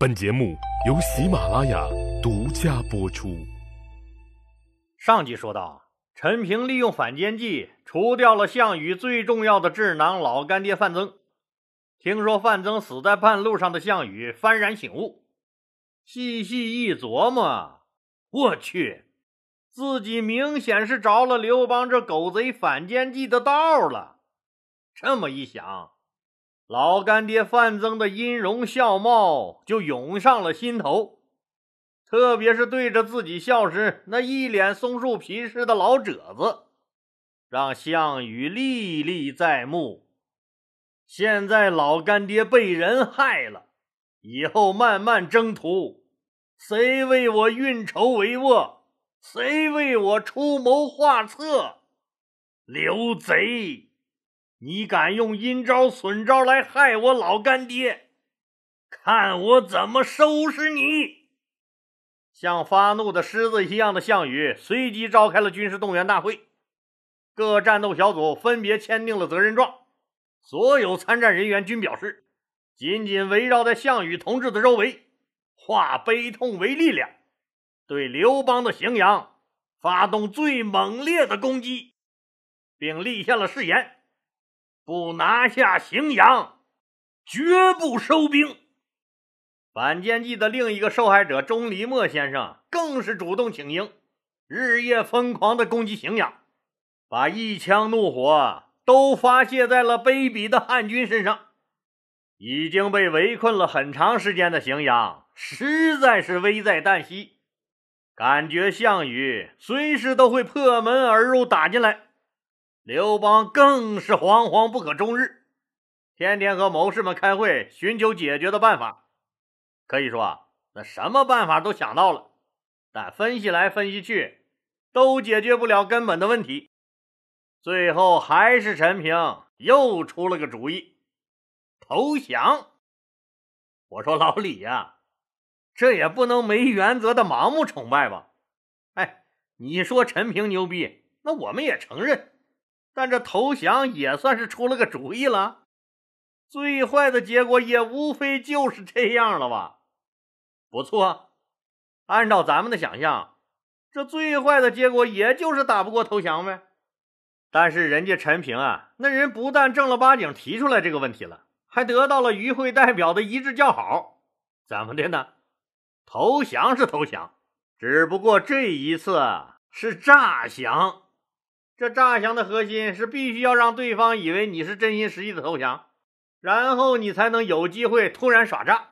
本节目由喜马拉雅独家播出。上集说到，陈平利用反间计除掉了项羽最重要的智囊老干爹范增。听说范增死在半路上的项羽幡然醒悟，细细一琢磨，我去，自己明显是着了刘邦这狗贼反间计的道了。这么一想。老干爹范增的音容笑貌就涌上了心头，特别是对着自己笑时那一脸松树皮似的老褶子，让项羽历历在目。现在老干爹被人害了，以后漫漫征途，谁为我运筹帷幄？谁为我出谋划策？刘贼！你敢用阴招损招来害我老干爹，看我怎么收拾你！像发怒的狮子一样的项羽随即召开了军事动员大会，各战斗小组分别签订了责任状，所有参战人员均表示，紧紧围绕在项羽同志的周围，化悲痛为力量，对刘邦的荥阳发动最猛烈的攻击，并立下了誓言。不拿下荥阳，绝不收兵。反间计的另一个受害者钟离墨先生更是主动请缨，日夜疯狂的攻击荥阳，把一腔怒火都发泄在了卑鄙的汉军身上。已经被围困了很长时间的荥阳，实在是危在旦夕，感觉项羽随时都会破门而入，打进来。刘邦更是惶惶不可终日，天天和谋士们开会，寻求解决的办法。可以说啊，那什么办法都想到了，但分析来分析去，都解决不了根本的问题。最后还是陈平又出了个主意，投降。我说老李呀，这也不能没原则的盲目崇拜吧？哎，你说陈平牛逼，那我们也承认。但这投降也算是出了个主意了，最坏的结果也无非就是这样了吧？不错，按照咱们的想象，这最坏的结果也就是打不过投降呗。但是人家陈平啊，那人不但正儿八经提出来这个问题了，还得到了与会代表的一致叫好。怎么的呢？投降是投降，只不过这一次是诈降。这诈降的核心是必须要让对方以为你是真心实意的投降，然后你才能有机会突然耍诈。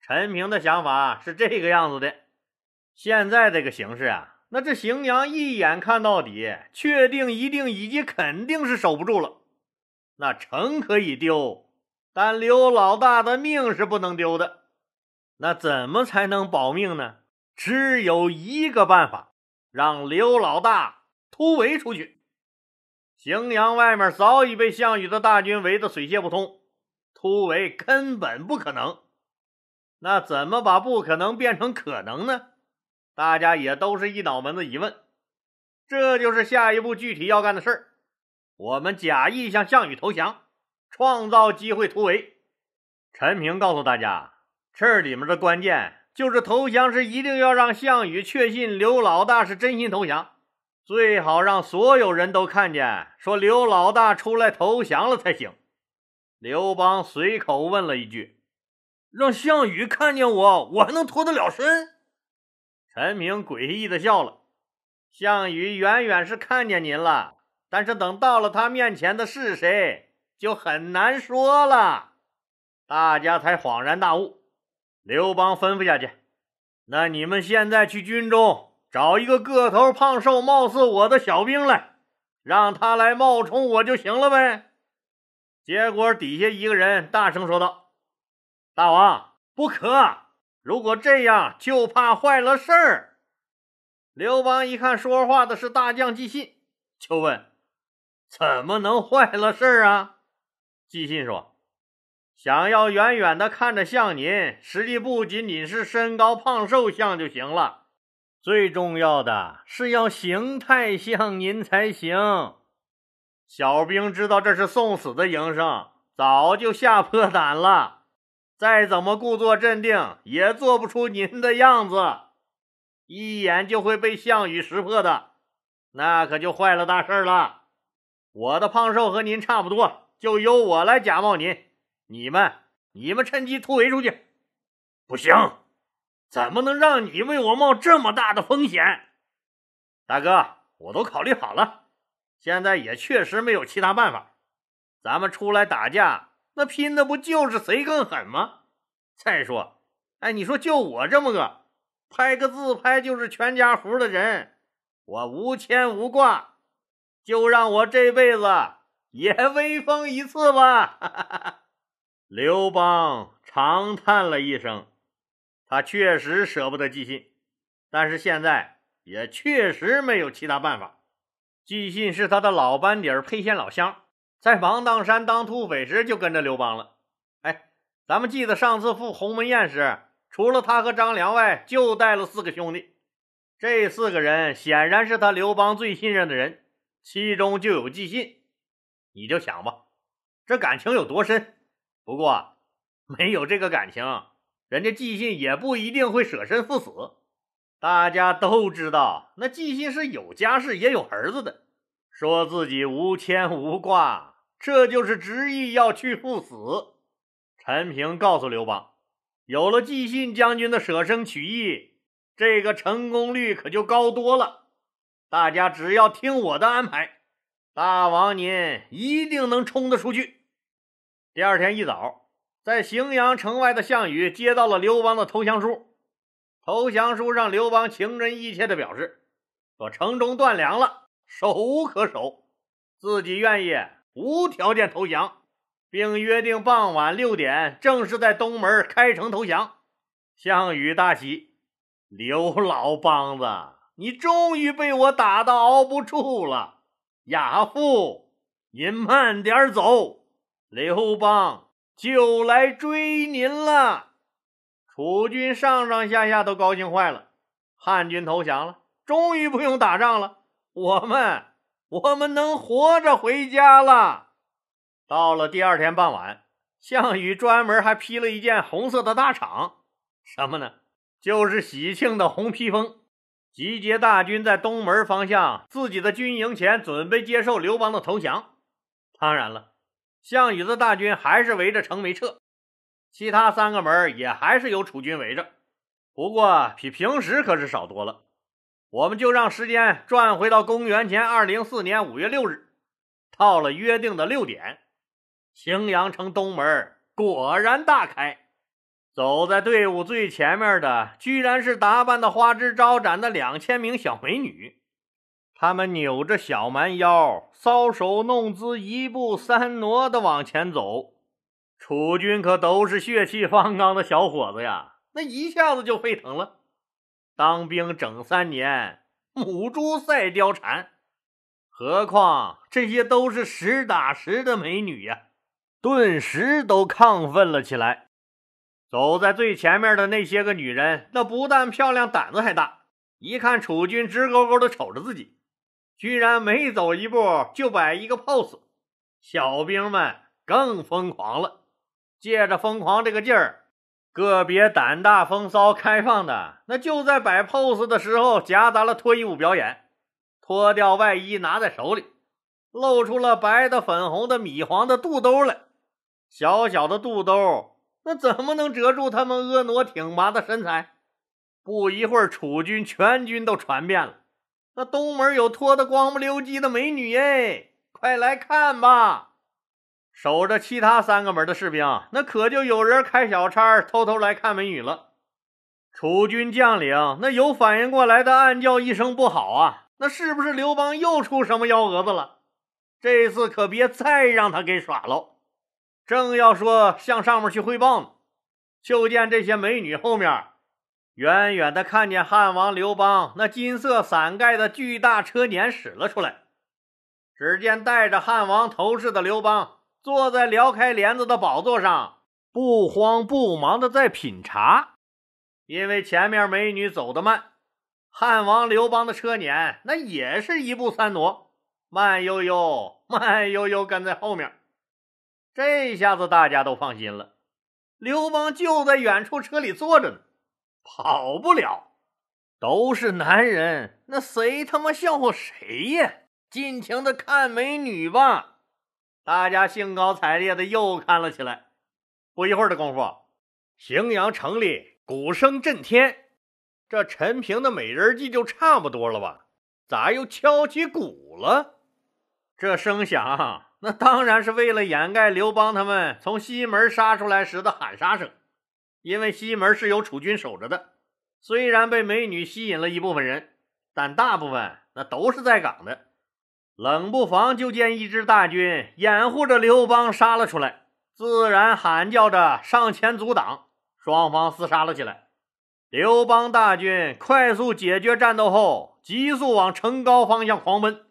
陈平的想法是这个样子的：现在这个形势啊，那这荥阳一眼看到底，确定、一定以及肯定是守不住了。那城可以丢，但刘老大的命是不能丢的。那怎么才能保命呢？只有一个办法，让刘老大。突围出去，荥阳外面早已被项羽的大军围得水泄不通，突围根本不可能。那怎么把不可能变成可能呢？大家也都是一脑门子疑问。这就是下一步具体要干的事儿。我们假意向项羽投降，创造机会突围。陈平告诉大家，这里面的关键就是投降时一定要让项羽确信刘老大是真心投降。最好让所有人都看见，说刘老大出来投降了才行。刘邦随口问了一句：“让项羽看见我，我还能脱得了身？”陈平诡异的笑了：“项羽远远是看见您了，但是等到了他面前的是谁，就很难说了。”大家才恍然大悟。刘邦吩咐下去：“那你们现在去军中。”找一个个头胖瘦、貌似我的小兵来，让他来冒充我就行了呗。结果底下一个人大声说道：“大王不可！如果这样，就怕坏了事儿。”刘邦一看说话的是大将纪信，就问：“怎么能坏了事儿啊？”纪信说：“想要远远的看着像您，实际不仅仅是身高胖瘦像就行了。”最重要的是要形态像您才行。小兵知道这是送死的营生，早就吓破胆了。再怎么故作镇定，也做不出您的样子，一眼就会被项羽识破的，那可就坏了大事了。我的胖瘦和您差不多，就由我来假冒您，你们你们趁机突围出去。不行，怎么能让你为我冒这么大的风险？大哥，我都考虑好了，现在也确实没有其他办法，咱们出来打架。那拼的不就是谁更狠吗？再说，哎，你说就我这么个拍个自拍就是全家福的人，我无牵无挂，就让我这辈子也威风一次吧！刘邦长叹了一声，他确实舍不得纪信，但是现在也确实没有其他办法。纪信是他的老班底儿，沛县老乡。在芒砀山当土匪时就跟着刘邦了。哎，咱们记得上次赴鸿门宴时，除了他和张良外，就带了四个兄弟。这四个人显然是他刘邦最信任的人，其中就有纪信。你就想吧，这感情有多深？不过没有这个感情，人家纪信也不一定会舍身赴死。大家都知道，那纪信是有家室也有儿子的，说自己无牵无挂。这就是执意要去赴死。陈平告诉刘邦，有了纪信将军的舍生取义，这个成功率可就高多了。大家只要听我的安排，大王您一定能冲得出去。第二天一早，在荥阳城外的项羽接到了刘邦的投降书。投降书上，刘邦情真意切地表示，说城中断粮了，守无可守，自己愿意。无条件投降，并约定傍晚六点正式在东门开城投降。项羽大喜，刘老梆子，你终于被我打到熬不住了。亚父，您慢点走，刘邦就来追您了。楚军上上下下都高兴坏了，汉军投降了，终于不用打仗了，我们。我们能活着回家了。到了第二天傍晚，项羽专门还披了一件红色的大氅，什么呢？就是喜庆的红披风。集结大军在东门方向自己的军营前，准备接受刘邦的投降。当然了，项羽的大军还是围着城没撤，其他三个门也还是有楚军围着，不过比平时可是少多了。我们就让时间转回到公元前二零四年五月六日，到了约定的六点，荥阳城东门果然大开。走在队伍最前面的，居然是打扮的花枝招展的两千名小美女。他们扭着小蛮腰，搔首弄姿，一步三挪的往前走。楚军可都是血气方刚的小伙子呀，那一下子就沸腾了。当兵整三年，母猪赛貂蝉，何况这些都是实打实的美女呀！顿时都亢奋了起来。走在最前面的那些个女人，那不但漂亮，胆子还大。一看楚军直勾勾的瞅着自己，居然每走一步就摆一个 pose。小兵们更疯狂了，借着疯狂这个劲儿。个别胆大风骚、开放的，那就在摆 pose 的时候夹杂了脱衣舞表演，脱掉外衣拿在手里，露出了白的、粉红的、米黄的肚兜来。小小的肚兜，那怎么能遮住他们婀娜挺拔的身材？不一会儿，楚军全军都传遍了。那东门有脱得光不溜叽的美女哎，快来看吧！守着其他三个门的士兵，那可就有人开小差，偷偷来看美女了。楚军将领那有反应过来的，暗叫一声不好啊！那是不是刘邦又出什么幺蛾子了？这次可别再让他给耍喽！正要说向上面去汇报呢，就见这些美女后面，远远的看见汉王刘邦那金色伞盖的巨大车辇驶了出来。只见戴着汉王头饰的刘邦。坐在撩开帘子的宝座上，不慌不忙的在品茶。因为前面美女走得慢，汉王刘邦的车辇那也是一步三挪，慢悠悠、慢悠悠跟在后面。这下子大家都放心了，刘邦就在远处车里坐着呢，跑不了。都是男人，那谁他妈笑话谁呀？尽情的看美女吧！大家兴高采烈的又看了起来。不一会儿的功夫，荥阳城里鼓声震天，这陈平的美人计就差不多了吧？咋又敲起鼓了？这声响，那当然是为了掩盖刘邦他们从西门杀出来时的喊杀声，因为西门是有楚军守着的。虽然被美女吸引了一部分人，但大部分那都是在岗的。冷不防就见一支大军掩护着刘邦杀了出来，自然喊叫着上前阻挡，双方厮杀了起来。刘邦大军快速解决战斗后，急速往城高方向狂奔。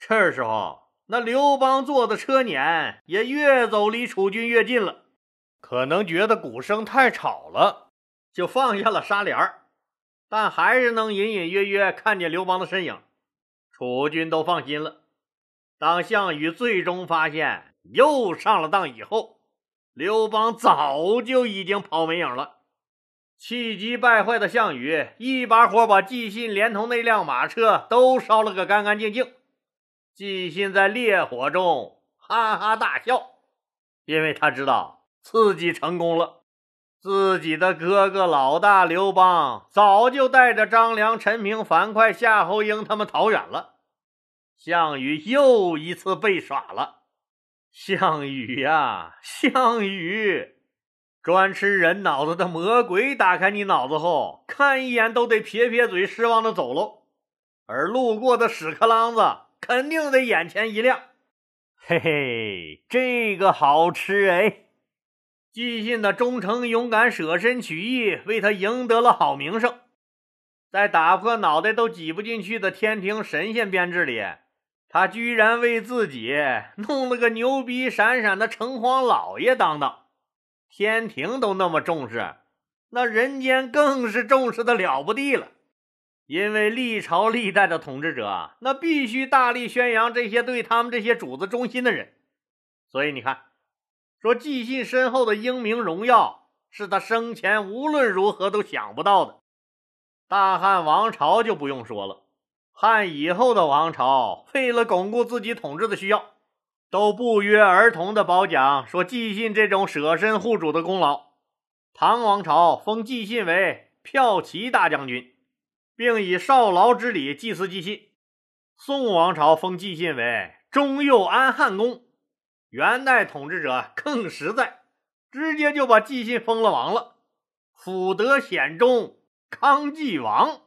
这时候，那刘邦坐的车辇也越走离楚军越近了，可能觉得鼓声太吵了。就放下了纱帘但还是能隐隐约约看见刘邦的身影。楚军都放心了。当项羽最终发现又上了当以后，刘邦早就已经跑没影了。气急败坏的项羽一把火把纪信连同那辆马车都烧了个干干净净。纪信在烈火中哈哈大笑，因为他知道自己成功了。自己的哥哥老大刘邦早就带着张良、陈平、樊哙、夏侯婴他们逃远了，项羽又一次被耍了。项羽呀，项羽，专吃人脑子的魔鬼，打开你脑子后，看一眼都得撇撇嘴，失望的走喽。而路过的屎壳郎子肯定得眼前一亮，嘿嘿，这个好吃哎。纪信的忠诚勇敢、舍身取义，为他赢得了好名声。在打破脑袋都挤不进去的天庭神仙编制里，他居然为自己弄了个牛逼闪闪的城隍老爷当当。天庭都那么重视，那人间更是重视的了不地了。因为历朝历代的统治者，那必须大力宣扬这些对他们这些主子忠心的人。所以你看。说纪信身后的英名荣耀是他生前无论如何都想不到的。大汉王朝就不用说了，汉以后的王朝为了巩固自己统治的需要，都不约而同的褒奖说纪信这种舍身护主的功劳。唐王朝封纪信为骠骑大将军，并以少劳之礼祭祀纪信。宋王朝封纪信为中右安汉公。元代统治者更实在，直接就把纪信封了王了，辅德显忠，康纪王。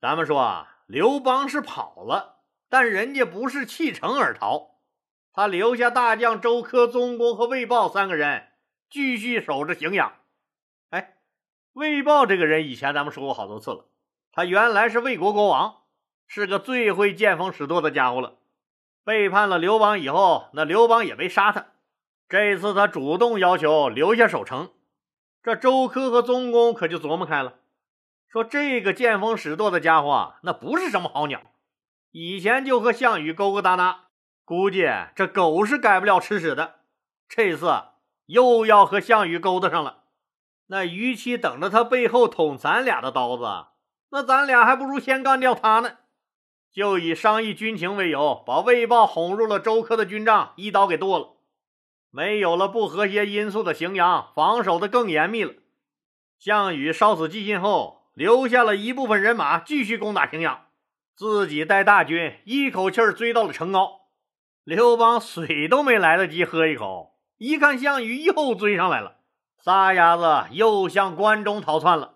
咱们说啊，刘邦是跑了，但人家不是弃城而逃，他留下大将周柯、宗公和魏豹三个人继续守着荥阳。哎，魏豹这个人以前咱们说过好多次了，他原来是魏国国王，是个最会见风使舵的家伙了。背叛了刘邦以后，那刘邦也没杀他。这次他主动要求留下守城，这周柯和宗公可就琢磨开了，说这个见风使舵的家伙那不是什么好鸟，以前就和项羽勾勾搭搭，估计这狗是改不了吃屎的。这次又要和项羽勾搭上了，那与其等着他背后捅咱俩的刀子，那咱俩还不如先干掉他呢。就以商议军情为由，把魏豹哄入了周柯的军帐，一刀给剁了。没有了不和谐因素的荥阳，防守的更严密了。项羽烧死纪信后，留下了一部分人马继续攻打荥阳，自己带大军一口气追到了城高。刘邦水都没来得及喝一口，一看项羽又追上来了，撒丫子又向关中逃窜了。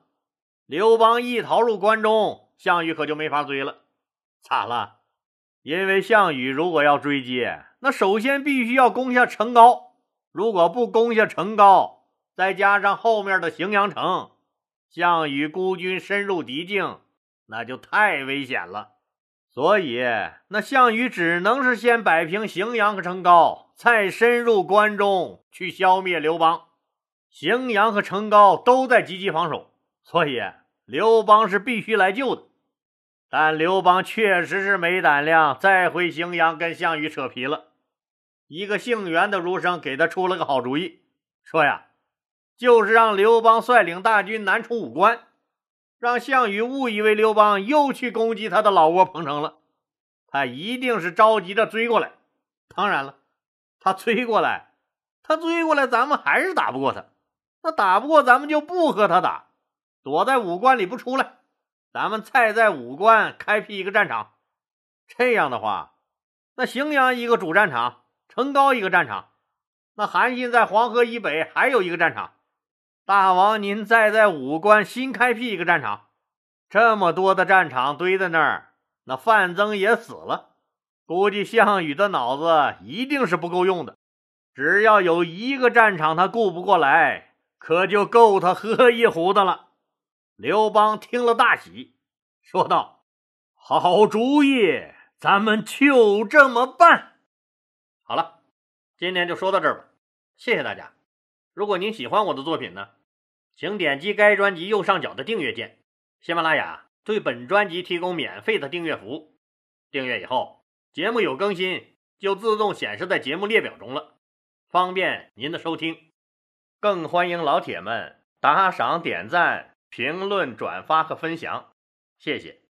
刘邦一逃入关中，项羽可就没法追了。咋了？因为项羽如果要追击，那首先必须要攻下城高。如果不攻下城高，再加上后面的荥阳城，项羽孤军深入敌境，那就太危险了。所以，那项羽只能是先摆平荥阳和城高，再深入关中去消灭刘邦。荥阳和城高都在积极防守，所以刘邦是必须来救的。但刘邦确实是没胆量再回荥阳跟项羽扯皮了。一个姓袁的儒生给他出了个好主意，说呀：“就是让刘邦率领大军南出武关，让项羽误以为刘邦又去攻击他的老窝彭城了。他一定是着急着追过来。当然了，他追过来，他追过来，咱们还是打不过他。那打不过，咱们就不和他打，躲在武关里不出来。咱们再在武关开辟一个战场。这样的话，那荥阳一个主战场，成高一个战场，那韩信在黄河以北还有一个战场。大王您再在武关新开辟一个战场，这么多的战场堆在那儿。那范增也死了，估计项羽的脑子一定是不够用的。只要有一个战场他顾不过来，可就够他喝一壶的了。刘邦听了大喜，说道：“好主意，咱们就这么办。”好了，今天就说到这儿吧，谢谢大家。如果您喜欢我的作品呢，请点击该专辑右上角的订阅键。喜马拉雅。对本专辑提供免费的订阅服务，订阅以后，节目有更新就自动显示在节目列表中了，方便您的收听。更欢迎老铁们打赏、点赞、评论、转发和分享，谢谢。